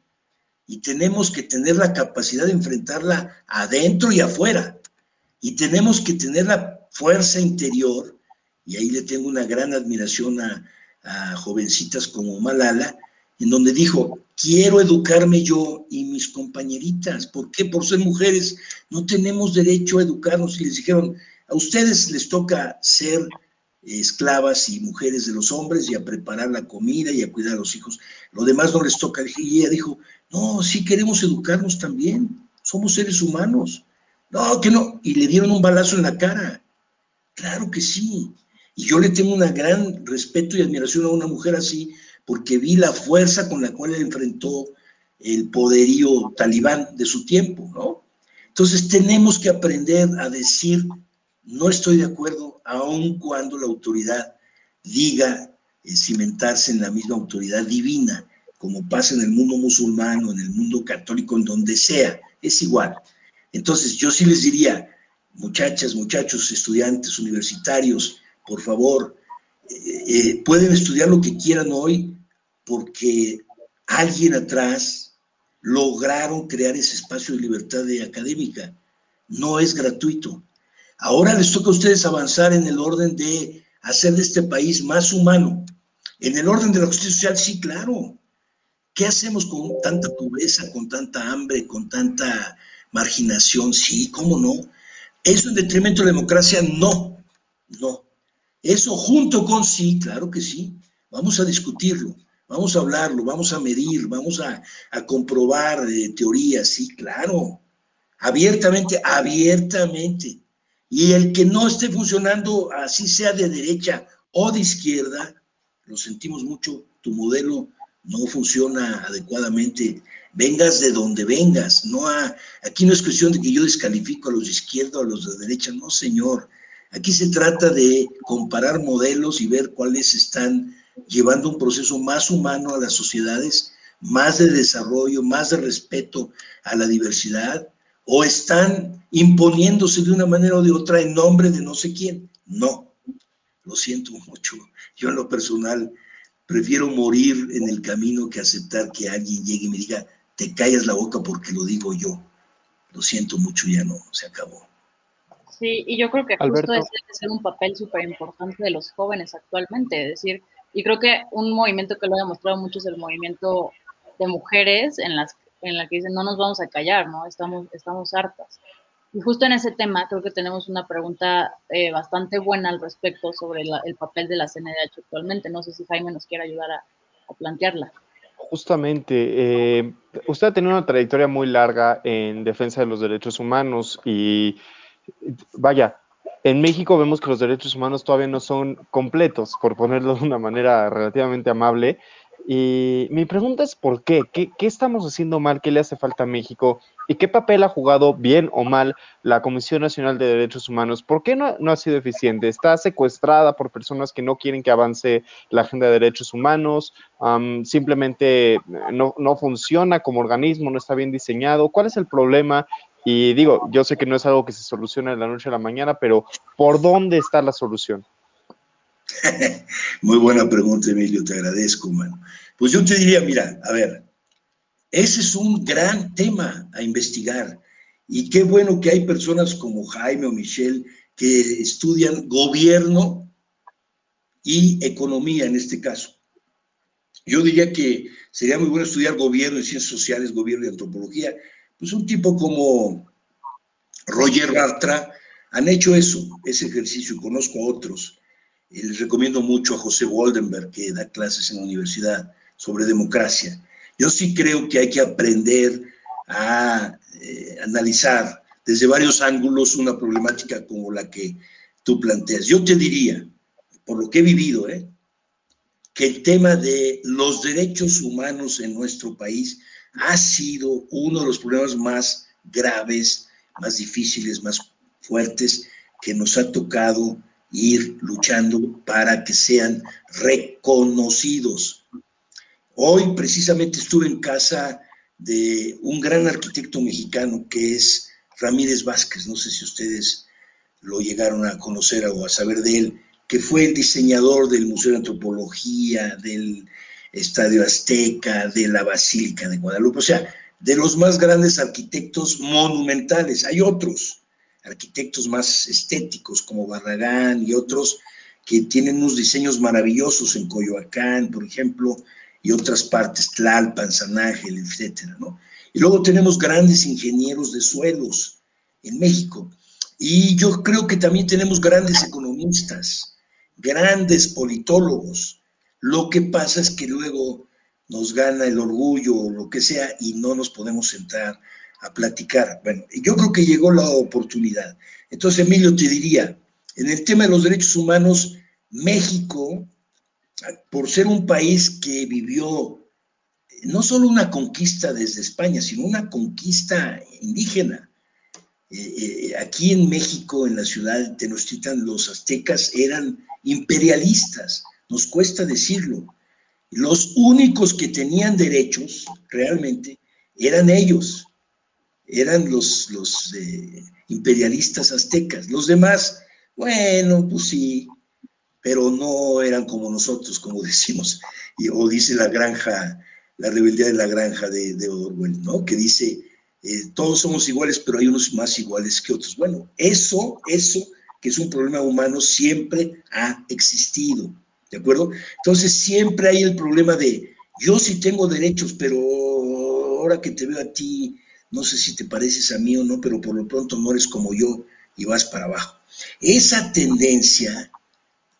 S2: Y tenemos que tener la capacidad de enfrentarla adentro y afuera. Y tenemos que tener la fuerza interior, y ahí le tengo una gran admiración a, jovencitas como Malala, en donde dijo, quiero educarme yo y mis compañeritas. ¿Por qué? Por ser mujeres no tenemos derecho a educarnos. Y les dijeron, a ustedes les toca ser esclavas y mujeres de los hombres y a preparar la comida y a cuidar a los hijos. Lo demás no les toca. Y ella dijo, no, sí queremos educarnos también. Somos seres humanos. No, que no. Y le dieron un balazo en la cara. Claro que sí. Y yo le tengo un gran respeto y admiración a una mujer así, porque vi la fuerza con la cual enfrentó el poderío talibán de su tiempo, ¿no? Entonces tenemos que aprender a decir, no estoy de acuerdo, aun cuando la autoridad diga eh, cimentarse en la misma autoridad divina, como pasa en el mundo musulmán o en el mundo católico, en donde sea, es igual. Entonces yo sí les diría, muchachas, muchachos, estudiantes universitarios, por favor, eh, eh, pueden estudiar lo que quieran hoy porque alguien atrás lograron crear ese espacio de libertad académica. No es gratuito. Ahora les toca a ustedes avanzar en el orden de hacer de este país más humano. En el orden de la justicia social, sí, claro. ¿Qué hacemos con tanta pobreza, con tanta hambre, con tanta marginación? Sí, ¿cómo no? ¿Eso en detrimento de la democracia? No, no. Eso junto con sí, claro que sí. Vamos a discutirlo, vamos a hablarlo, vamos a medir, vamos a, comprobar eh, teorías, sí, claro. Abiertamente, abiertamente. Y el que no esté funcionando, así sea de derecha o de izquierda, lo sentimos mucho, tu modelo no funciona adecuadamente. Vengas de donde vengas, no aquí no es cuestión de que yo descalifico a los de izquierda o a los de derecha, no señor. Aquí se trata de comparar modelos y ver cuáles están llevando un proceso más humano a las sociedades, más de desarrollo, más de respeto a la diversidad, o están imponiéndose de una manera o de otra en nombre de no sé quién. No, lo siento mucho. Yo en lo personal prefiero morir en el camino que aceptar que alguien llegue y me diga, te callas la boca porque lo digo yo. Lo siento mucho, ya no, se acabó.
S1: Sí, y yo creo que justo ese debe ser un papel súper importante de los jóvenes actualmente, es decir, y creo que un movimiento que lo ha demostrado mucho es el movimiento de mujeres en las en la que dicen no nos vamos a callar, ¿no? Estamos, estamos hartas. Y justo en ese tema creo que tenemos una pregunta eh, bastante buena al respecto sobre el papel de la CNDH actualmente. No sé si Jaime nos quiere ayudar a, plantearla.
S4: Justamente, eh, usted ha tenido una trayectoria muy larga en defensa de los derechos humanos y vaya, en México vemos que los derechos humanos todavía no son completos, por ponerlo de una manera relativamente amable, y mi pregunta es ¿por qué? qué? estamos haciendo mal? ¿Qué le hace falta a México? ¿Y qué papel ha jugado bien o mal la Comisión Nacional de Derechos Humanos? ¿Por qué no, ha sido eficiente? ¿Está secuestrada por personas que no quieren que avance la agenda de derechos humanos? ¿Simplemente no, no funciona como organismo? ¿No está bien diseñado? ¿Cuál es el problema? Y digo, yo sé que no es algo que se soluciona de la noche a la mañana, pero ¿por dónde está la solución? <laughs>
S2: Muy buena pregunta, Emilio, te agradezco, mano. Pues yo te diría, mira, a ver, ese es un gran tema a investigar. Y qué bueno que hay personas como Jaime o Michelle que estudian gobierno y economía en este caso. Yo diría que sería muy bueno estudiar gobierno y ciencias sociales, gobierno y antropología. Pues un tipo como Roger Bartra han hecho eso, ese ejercicio, conozco a otros. Les recomiendo mucho a José Waldenberg, que da clases en la universidad sobre democracia. Yo sí creo que hay que aprender a eh, analizar desde varios ángulos una problemática como la que tú planteas. Yo te diría, por lo que he vivido, ¿eh? que el tema de los derechos humanos en nuestro país ha sido uno de los problemas más graves, más difíciles, más fuertes que nos ha tocado ir luchando para que sean reconocidos. Hoy precisamente estuve en casa de un gran arquitecto mexicano que es Ramírez Vázquez, no sé si ustedes lo llegaron a conocer o a saber de él, que fue el diseñador del Museo de Antropología, del Estadio Azteca, de la Basílica de Guadalupe, o sea, de los más grandes arquitectos monumentales. Hay otros, arquitectos más estéticos como Barragán y otros que tienen unos diseños maravillosos en Coyoacán, por ejemplo, y otras partes, Tlalpan, San Ángel, etcétera, ¿no? Y luego tenemos grandes ingenieros de suelos en México. Y yo creo que también tenemos grandes economistas, grandes politólogos. Lo que pasa es que luego nos gana el orgullo o lo que sea y no nos podemos sentar a platicar. Bueno, yo creo que llegó la oportunidad. Entonces, Emilio, te diría, en el tema de los derechos humanos, México, por ser un país que vivió no solo una conquista desde España, sino una conquista indígena. Eh, eh, aquí en México, en la ciudad de Tenochtitlan, los aztecas eran imperialistas, nos cuesta decirlo. Los únicos que tenían derechos realmente eran ellos, eran los, los eh, imperialistas aztecas. Los demás, bueno, pues sí, pero no eran como nosotros, como <laughs> decimos, o dice la granja, la rebeldía de la granja de, Orwell, ¿no? Que dice, eh, todos somos iguales, pero hay unos más iguales que otros. Bueno, eso, eso, que es un problema humano, siempre ha existido, ¿de acuerdo? Entonces siempre hay el problema de, yo sí tengo derechos, pero ahora que te veo a ti, no sé si te pareces a mí o no, pero por lo pronto no eres como yo y vas para abajo. Esa tendencia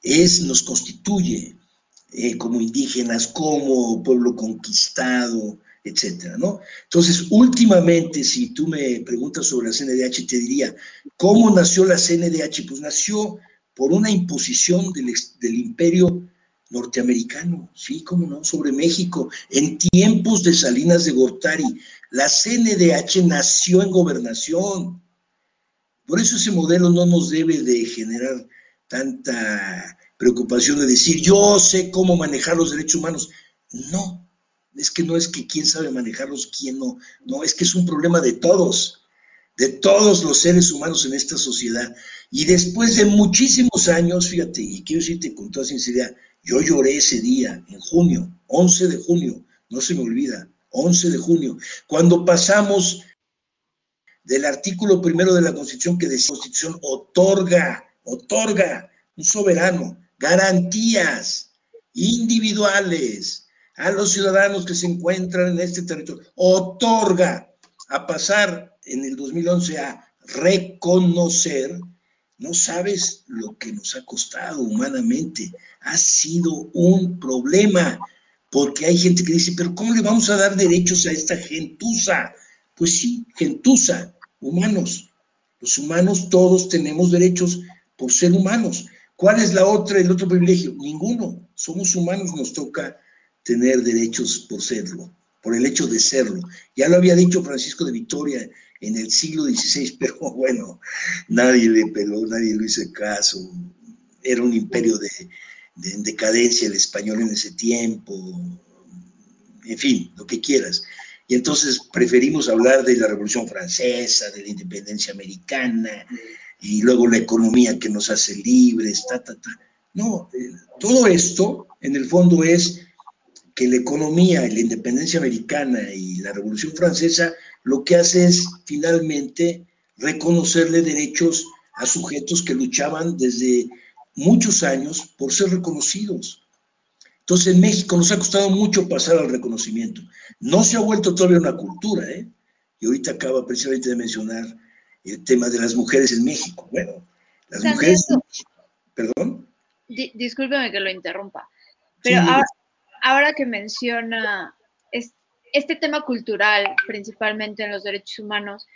S2: es, nos constituye eh, como indígenas, como pueblo conquistado, etcétera, ¿no? Entonces, últimamente, si tú me preguntas sobre la CNDH, te diría, ¿cómo nació la CNDH? Pues nació por una imposición del, del imperio norteamericano, sí, cómo no, sobre México, en tiempos de Salinas de Gortari. La CNDH nació en gobernación. Por eso ese modelo no nos debe de generar tanta preocupación de decir, yo sé cómo manejar los derechos humanos. No, es que no es que quién sabe manejarlos, quién no. No, es que es un problema de todos, de todos los seres humanos en esta sociedad. Y después de muchísimos años, fíjate, y quiero decirte con toda sinceridad, yo lloré ese día, en junio, 11 de junio, no se me olvida, 11 de junio, cuando pasamos del artículo primero de la Constitución que decía, la Constitución otorga, otorga un soberano garantías individuales a los ciudadanos que se encuentran en este territorio, otorga a pasar en el 2011 a reconocer, no sabes lo que nos ha costado humanamente, ha sido un problema, porque hay gente que dice, pero ¿cómo le vamos a dar derechos a esta gentuza? Pues sí, gentuza, humanos. Los humanos todos tenemos derechos por ser humanos. ¿Cuál es la otra, el otro privilegio? Ninguno. Somos humanos, nos toca tener derechos por serlo, por el hecho de serlo. Ya lo había dicho Francisco de Vitoria en el siglo XVI, <laughs> pero bueno, nadie le peló, nadie le hizo caso. Era un imperio de, de decadencia el español en ese tiempo, en fin, lo que quieras. Y entonces preferimos hablar de la Revolución Francesa, de la independencia americana, y luego la economía que nos hace libres, ta, ta, ta. No, todo esto en el fondo es que la economía, la independencia americana y la Revolución Francesa lo que hace es finalmente reconocerle derechos a sujetos que luchaban desde muchos años por ser reconocidos. Entonces en México nos ha costado mucho pasar al reconocimiento. No se ha vuelto todavía una cultura, ¿eh? Y ahorita acaba precisamente de mencionar el tema de las mujeres en México. Bueno, las mujeres... Perdón.
S3: discúlpeme que lo interrumpa, pero ahora, que menciona este tema cultural, principalmente en los derechos humanos,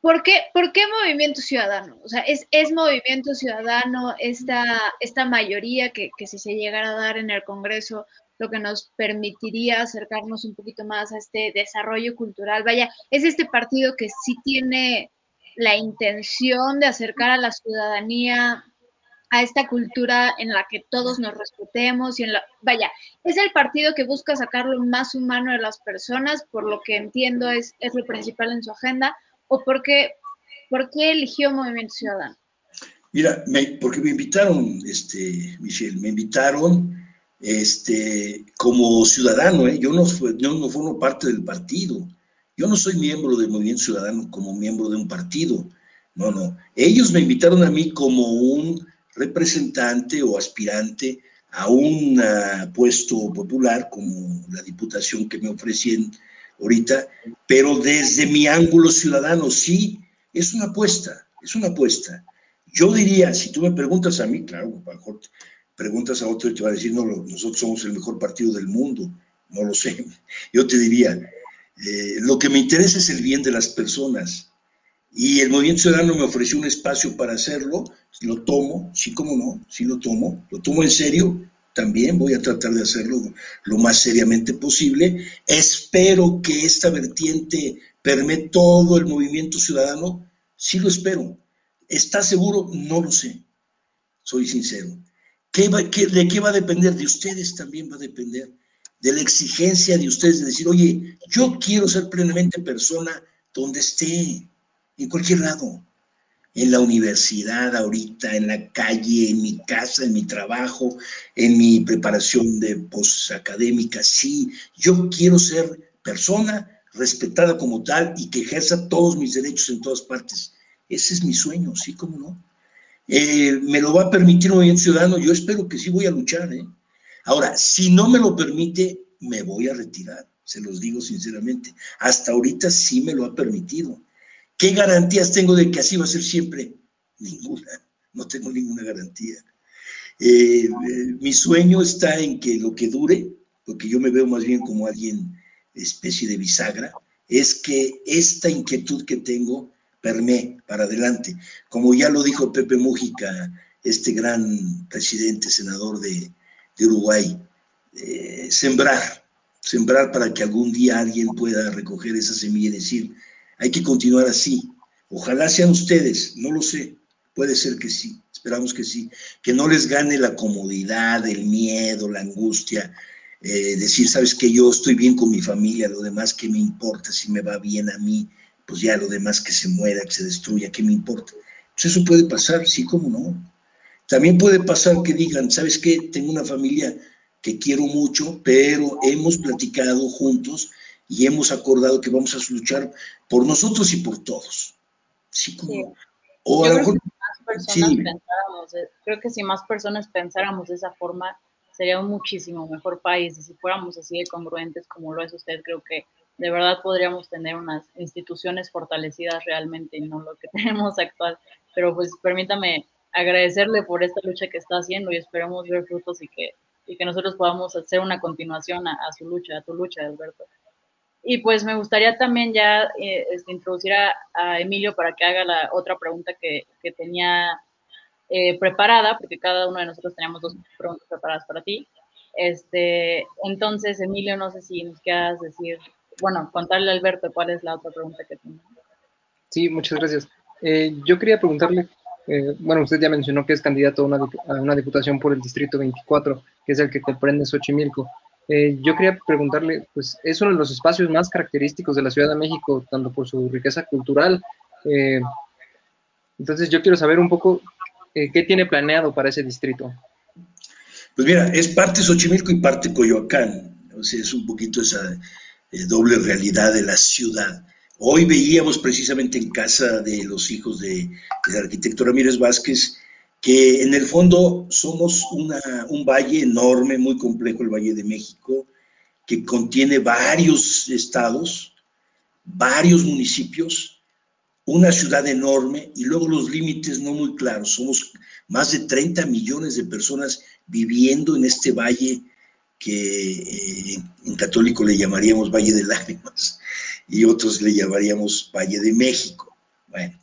S3: ¿Por qué, ¿Por qué, movimiento ciudadano? O sea, es, es movimiento ciudadano esta, esta mayoría que, que, si se llegara a dar en el Congreso lo que nos permitiría acercarnos un poquito más a este desarrollo cultural. Vaya, es este partido que sí tiene la intención de acercar a la ciudadanía a esta cultura en la que todos nos respetemos y en la vaya, es el partido que busca sacar lo más humano de las personas, por lo que entiendo es, es lo principal en su agenda, o por qué, eligió Movimiento Ciudadano.
S2: Mira, porque me invitaron, este, Michelle, me invitaron este, como ciudadano, ¿eh? yo, no, yo no formo parte del partido, yo no soy miembro del Movimiento Ciudadano como miembro de un partido, no, no, ellos me invitaron a mí como un representante o aspirante a un ah, puesto popular como la diputación que me ofrecen ahorita, pero desde mi ángulo ciudadano sí, es una apuesta, es una apuesta. Yo diría, si tú me preguntas a mí, claro, preguntas a otro y te va a decir, no, nosotros somos el mejor partido del mundo, no lo sé. <laughs> Yo te diría, eh, lo que me interesa es el bien de las personas. Y el Movimiento Ciudadano me ofreció un espacio para hacerlo, lo tomo, sí como no, sí lo tomo, lo tomo en serio, también voy a tratar de hacerlo lo más seriamente posible. Espero que esta vertiente permee todo el movimiento ciudadano, sí lo espero. ¿Está seguro? No lo sé, soy sincero. ¿De qué va a depender? De ustedes también va a depender. De la exigencia de ustedes de decir, oye, yo quiero ser plenamente persona donde esté, en cualquier lado. En la universidad ahorita, en la calle, en mi casa, en mi trabajo, en mi preparación de posacadémica. Sí, yo quiero ser persona respetada como tal y que ejerza todos mis derechos en todas partes. Ese es mi sueño, sí, como no. Eh, me lo va a permitir un movimiento ciudadano, yo espero que sí voy a luchar. ¿eh? Ahora, si no me lo permite, me voy a retirar, se los digo sinceramente. Hasta ahorita sí me lo ha permitido. ¿Qué garantías tengo de que así va a ser siempre? Ninguna, no tengo ninguna garantía. Eh, eh, mi sueño está en que lo que dure, porque yo me veo más bien como alguien especie de bisagra, es que esta inquietud que tengo permé para adelante. Como ya lo dijo Pepe Mújica, este gran presidente, senador de, Uruguay, eh, sembrar, sembrar para que algún día alguien pueda recoger esa semilla y decir, hay que continuar así. Ojalá sean ustedes, no lo sé, puede ser que sí, esperamos que sí, que no les gane la comodidad, el miedo, la angustia, eh, decir, sabes que yo estoy bien con mi familia, lo demás que me importa si me va bien a mí, pues ya lo demás que se muera, que se destruya, ¿qué me importa? Pues eso puede pasar, sí, como no. También puede pasar que digan, ¿sabes qué? Tengo una familia que quiero mucho, pero hemos platicado juntos y hemos acordado que vamos a luchar por nosotros y por todos. Sí, como.
S1: O a lo mejor. Sí. creo que si más personas pensáramos de esa forma, sería un muchísimo mejor país. Y si fuéramos así de congruentes como lo es usted, creo que de verdad podríamos tener unas instituciones fortalecidas realmente y no lo que <laughs> tenemos actual. Pero pues permítame agradecerle por esta lucha que está haciendo y esperamos ver frutos y que, y que nosotros podamos hacer una continuación a, su lucha, a tu lucha, Alberto. Y pues me gustaría también ya eh, este, introducir a, Emilio para que haga la otra pregunta que, que tenía eh, preparada, porque cada uno de nosotros teníamos dos preguntas preparadas para ti. Este, entonces, Emilio, no sé si nos quieras decir bueno, contarle a Alberto cuál es la otra pregunta que tiene.
S5: Sí, muchas gracias. Eh, yo quería preguntarle, eh, bueno, usted ya mencionó que es candidato a una, a una, diputación por el Distrito 24, que es el que comprende Xochimilco. Eh, yo quería preguntarle, pues es uno de los espacios más característicos de la Ciudad de México, tanto por su riqueza cultural. entonces yo quiero saber un poco qué tiene planeado para ese distrito.
S2: Pues mira, es parte Xochimilco y parte Coyoacán. O sea, es un poquito esa, eh, doble realidad de la ciudad. Hoy veíamos precisamente en casa de los hijos de, del arquitecto Ramírez Vázquez en el fondo somos un valle enorme, muy complejo, el Valle de México, que contiene varios estados, varios municipios, una ciudad enorme y luego los límites no muy claros. Somos más de 30 millones de personas viviendo en este valle que eh, en católico le llamaríamos Valle de Lágrimas y otros le llamaríamos Valle de México. Bueno,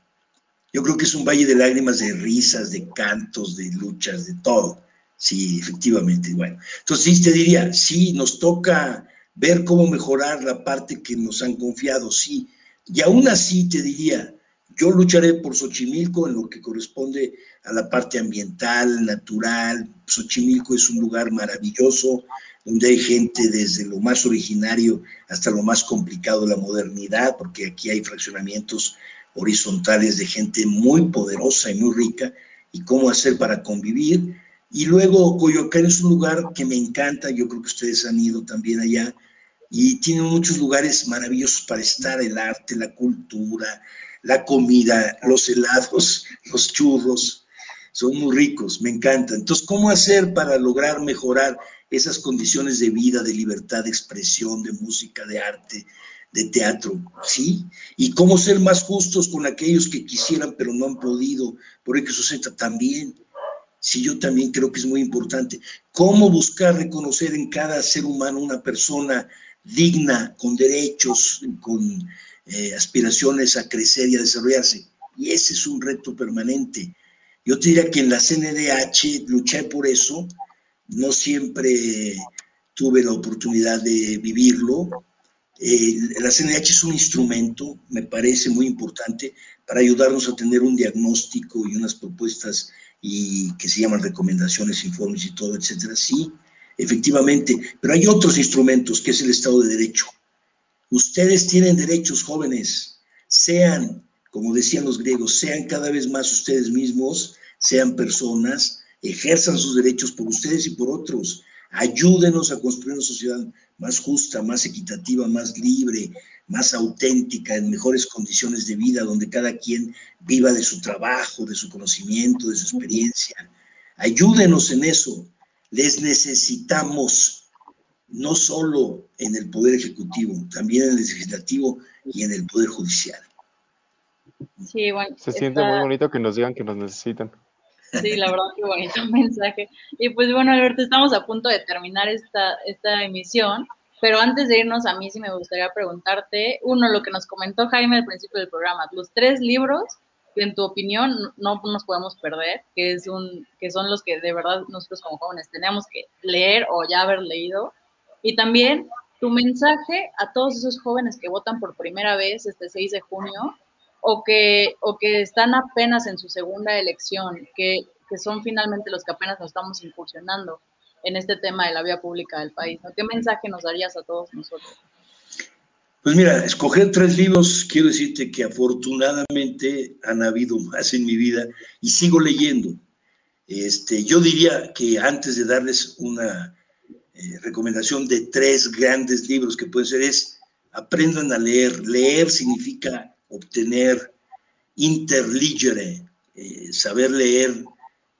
S2: yo creo que es un valle de lágrimas, de risas, de cantos, de luchas, de todo. Sí, efectivamente. Bueno, entonces sí te diría, sí, nos toca ver cómo mejorar la parte que nos han confiado, sí. Y aún así te diría, yo lucharé por Xochimilco en lo que corresponde a la parte ambiental, natural. Xochimilco es un lugar maravilloso, donde hay gente desde lo más originario hasta lo más complicado de la modernidad, porque aquí hay fraccionamientos horizontales de gente muy poderosa y muy rica, y cómo hacer para convivir. Y luego Coyoacán es un lugar que me encanta, yo creo que ustedes han ido también allá, y tiene muchos lugares maravillosos para estar, el arte, la cultura, la comida, los helados, <laughs> los churros. son muy ricos, me encantan. Entonces, ¿cómo hacer para lograr mejorar esas condiciones de vida, de libertad de expresión, de música, de arte, de teatro? ¿Sí? Y cómo ser más justos con aquellos que quisieran pero no han podido, por eso también. Sí, yo también creo que es muy importante. ¿Cómo buscar reconocer en cada ser humano una persona digna, con derechos, con eh, aspiraciones a crecer y a desarrollarse? Y ese es un reto permanente. Yo te diría que en la CNDH luché por eso, no siempre tuve la oportunidad de vivirlo. La CNDH es un instrumento, me parece muy importante, para ayudarnos a tener un diagnóstico y unas propuestas y que se llaman recomendaciones, informes y todo, etcétera. Sí, efectivamente, pero hay otros instrumentos que es el Estado de Derecho. Ustedes tienen derechos jóvenes, sean como decían los griegos, sean cada vez más ustedes mismos, sean personas, ejerzan sus derechos por ustedes y por otros. Ayúdenos a construir una sociedad más justa, más equitativa, más libre, más auténtica, en mejores condiciones de vida, donde cada quien viva de su trabajo, de su conocimiento, de su experiencia. Ayúdenos en eso. Les necesitamos, no solo en el Poder Ejecutivo, también en el Legislativo y en el Poder Judicial.
S1: Sí, bueno,
S4: Se siente muy bonito que nos digan que nos necesitan.
S1: Sí, la verdad, qué bonito <laughs> mensaje. Y pues bueno, Alberto, estamos a punto de terminar esta, esta emisión, pero antes de irnos, a mí sí me gustaría preguntarte, uno, lo que nos comentó Jaime al principio del programa, los tres libros que en tu opinión no nos podemos perder, que, es un, que son los que de verdad nosotros como jóvenes tenemos que leer o ya haber leído. Y también tu mensaje a todos esos jóvenes que votan por primera vez este 6 de junio o que, o que están apenas en su segunda elección, que, son finalmente los que apenas nos estamos incursionando en este tema de la vía pública del país. ¿Qué mensaje nos darías a todos nosotros?
S2: Pues mira, escoger tres libros, quiero decirte que afortunadamente han habido más en mi vida y sigo leyendo. Este, yo diría que antes de darles una eh, recomendación de tres grandes libros que pueden ser es aprendan a leer. Leer significa obtener interligere, eh, saber leer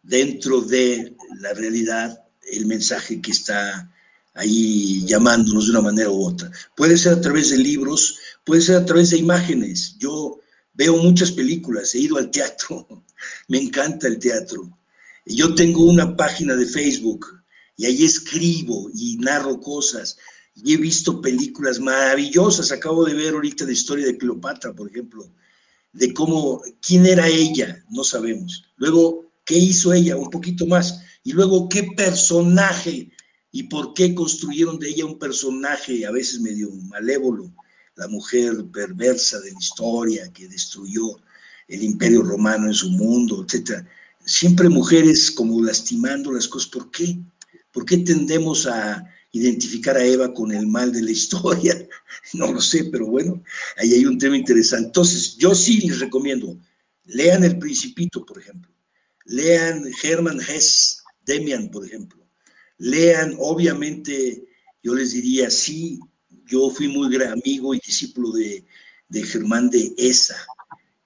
S2: dentro de la realidad el mensaje que está ahí llamándonos de una manera u otra. Puede ser a través de libros, puede ser a través de imágenes. Yo veo muchas películas, he ido al teatro, <laughs> me encanta el teatro. Yo tengo una página de Facebook y ahí escribo y narro cosas y he visto películas maravillosas. Acabo de ver ahorita la historia de Cleopatra, por ejemplo, de cómo, quién era ella, no sabemos. Luego, qué hizo ella, un poquito más. Y luego, qué personaje y por qué construyeron de ella un personaje a veces medio malévolo, la mujer perversa de la historia que destruyó el imperio romano en su mundo, etc. Siempre mujeres como lastimando las cosas. ¿Por qué? ¿Por qué tendemos a identificar a Eva con el mal de la historia, <laughs> no lo sé, pero bueno, ahí hay un tema interesante. Entonces, yo sí les recomiendo, lean El Principito, por ejemplo, lean Hermann Hesse, Demian, por ejemplo, lean, obviamente, yo les diría, sí, yo fui muy gran amigo y discípulo de, de Germán de Esa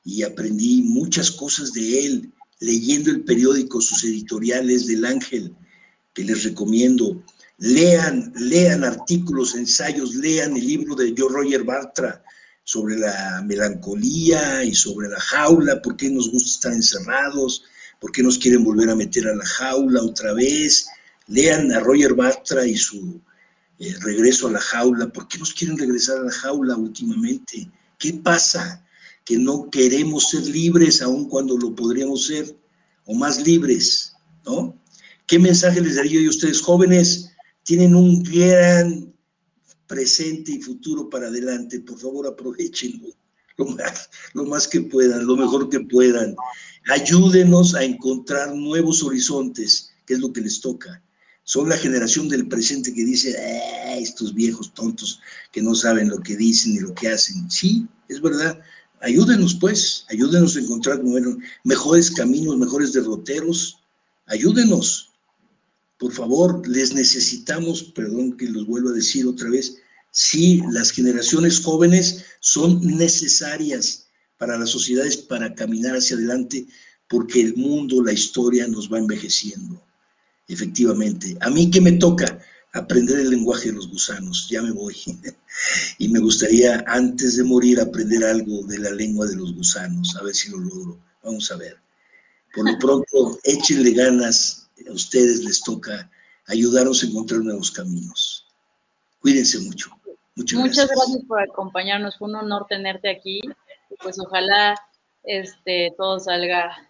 S2: y aprendí muchas cosas de él leyendo el periódico, sus editoriales del Ángel, que les recomiendo lean, lean artículos, ensayos, lean el libro de Joe Roger Bartra sobre la melancolía y sobre la jaula, por qué nos gusta estar encerrados, por qué nos quieren volver a meter a la jaula otra vez. Lean a Roger Bartra y su eh, regreso a la jaula, por qué nos quieren regresar a la jaula últimamente. ¿Qué pasa? Que no queremos ser libres aun cuando lo podríamos ser, o más libres, ¿no? ¿Qué mensaje les daría yo a ustedes jóvenes? Tienen un gran presente y futuro para adelante, por favor aprovechenlo lo más, que puedan, lo mejor que puedan. Ayúdenos a encontrar nuevos horizontes, que es lo que les toca. Son la generación del presente que dice, ah, estos viejos tontos que no saben lo que dicen ni lo que hacen. Sí, es verdad. Ayúdenos pues, ayúdenos a encontrar mejores caminos, mejores derroteros. Ayúdenos. Por favor, les necesitamos, perdón que los vuelvo a decir otra vez, sí, las generaciones jóvenes son necesarias para las sociedades para caminar hacia adelante, porque el mundo, la historia nos va envejeciendo. Efectivamente. A mí que me toca aprender el lenguaje de los gusanos, ya me voy. <laughs> y me gustaría antes de morir aprender algo de la lengua de los gusanos, a ver si lo logro. Vamos a ver. Por lo pronto, échenle ganas, a ustedes les toca ayudarnos a encontrar nuevos caminos. Cuídense mucho.
S1: Muchas, Muchas gracias. por acompañarnos, fue un honor tenerte aquí. Pues ojalá este, todo salga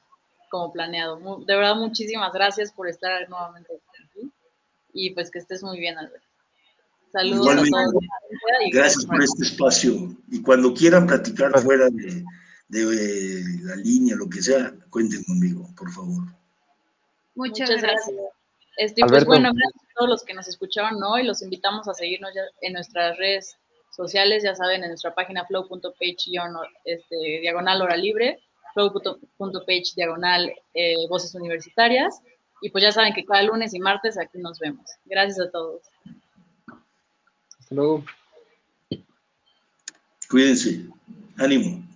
S1: como planeado. De verdad, muchísimas gracias por estar nuevamente aquí y pues que estés muy bien, Alberto.
S2: Saludos a todos. Gracias por este espacio y cuando quieran platicar fuera de, de, la línea, lo que sea, cuenten conmigo, por favor.
S1: Muchas, gracias. Este, pues bueno, gracias a todos los que nos escucharon hoy. Los invitamos a seguirnos ya en nuestras redes sociales, ya saben, en nuestra página flow.page este, diagonal hora libre, flow.page diagonal eh, voces universitarias. Y pues ya saben que cada lunes y martes aquí nos vemos. Gracias a todos.
S5: Hasta luego.
S2: Cuídense. Ánimo.